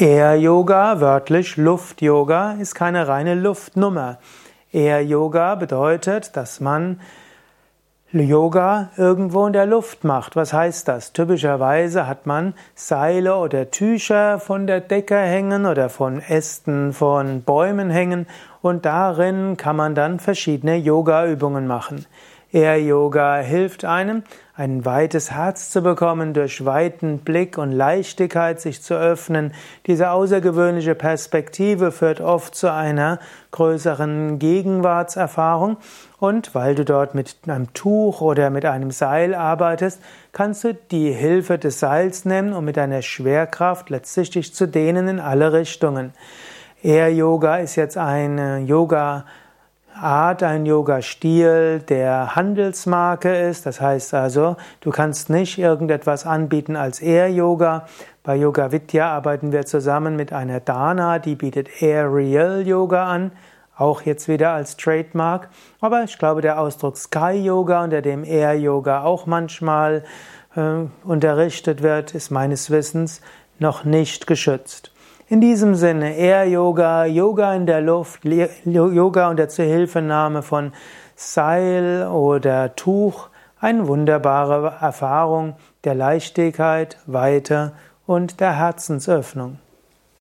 Air Yoga, wörtlich Luft Yoga, ist keine reine Luftnummer. Air Yoga bedeutet, dass man Yoga irgendwo in der Luft macht. Was heißt das? Typischerweise hat man Seile oder Tücher von der Decke hängen oder von Ästen von Bäumen hängen und darin kann man dann verschiedene Yoga-Übungen machen. Air Yoga hilft einem, ein weites Herz zu bekommen, durch weiten Blick und Leichtigkeit sich zu öffnen. Diese außergewöhnliche Perspektive führt oft zu einer größeren Gegenwartserfahrung. Und weil du dort mit einem Tuch oder mit einem Seil arbeitest, kannst du die Hilfe des Seils nehmen, um mit deiner Schwerkraft letztlich dich zu dehnen in alle Richtungen. Air Yoga ist jetzt ein Yoga Art, ein Yoga-Stil, der Handelsmarke ist. Das heißt also, du kannst nicht irgendetwas anbieten als Air-Yoga. Bei Yoga Vidya arbeiten wir zusammen mit einer Dana, die bietet Aerial Yoga an. Auch jetzt wieder als Trademark. Aber ich glaube, der Ausdruck Sky Yoga, unter dem Air Yoga auch manchmal äh, unterrichtet wird, ist meines Wissens noch nicht geschützt. In diesem Sinne, Air Yoga, Yoga in der Luft, Yoga unter Zuhilfenahme von Seil oder Tuch, eine wunderbare Erfahrung der Leichtigkeit, Weite und der Herzensöffnung.